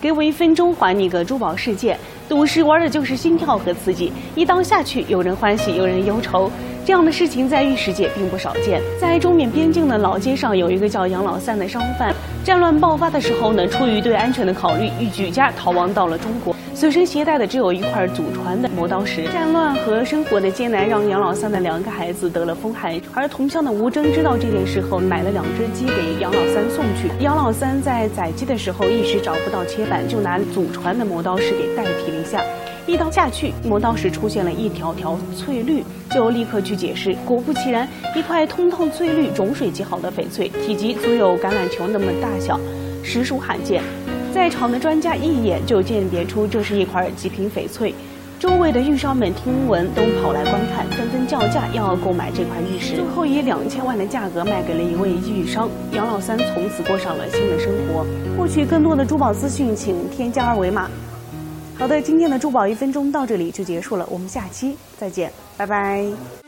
给我一分钟，还你个珠宝世界。赌石玩的就是心跳和刺激，一刀下去，有人欢喜，有人忧愁。这样的事情在玉石界并不少见。在中缅边境的老街上，有一个叫杨老三的商贩。战乱爆发的时候呢，出于对安全的考虑，欲举家逃亡到了中国。随身携带的只有一块祖传的磨刀石。战乱和生活的艰难让杨老三的两个孩子得了风寒，而同乡的吴征知道这件事后，买了两只鸡给杨老三送去。杨老三在宰鸡的时候一时找不到切板，就拿祖传的磨刀石给代替了一下。一刀下去，磨刀石出现了一条条翠绿，就立刻去解释。果不其然，一块通透翠绿、种水极好的翡翠，体积足有橄榄球那么大小，实属罕见。在场的专家一眼就鉴别出这是一块极品翡翠，周围的玉商们听闻都跑来观看，纷纷叫价要购买这块玉石，最后以两千万的价格卖给了一位玉商。杨老三从此过上了新的生活。获取更多的珠宝资讯，请添加二维码。好的，今天的珠宝一分钟到这里就结束了，我们下期再见，拜拜。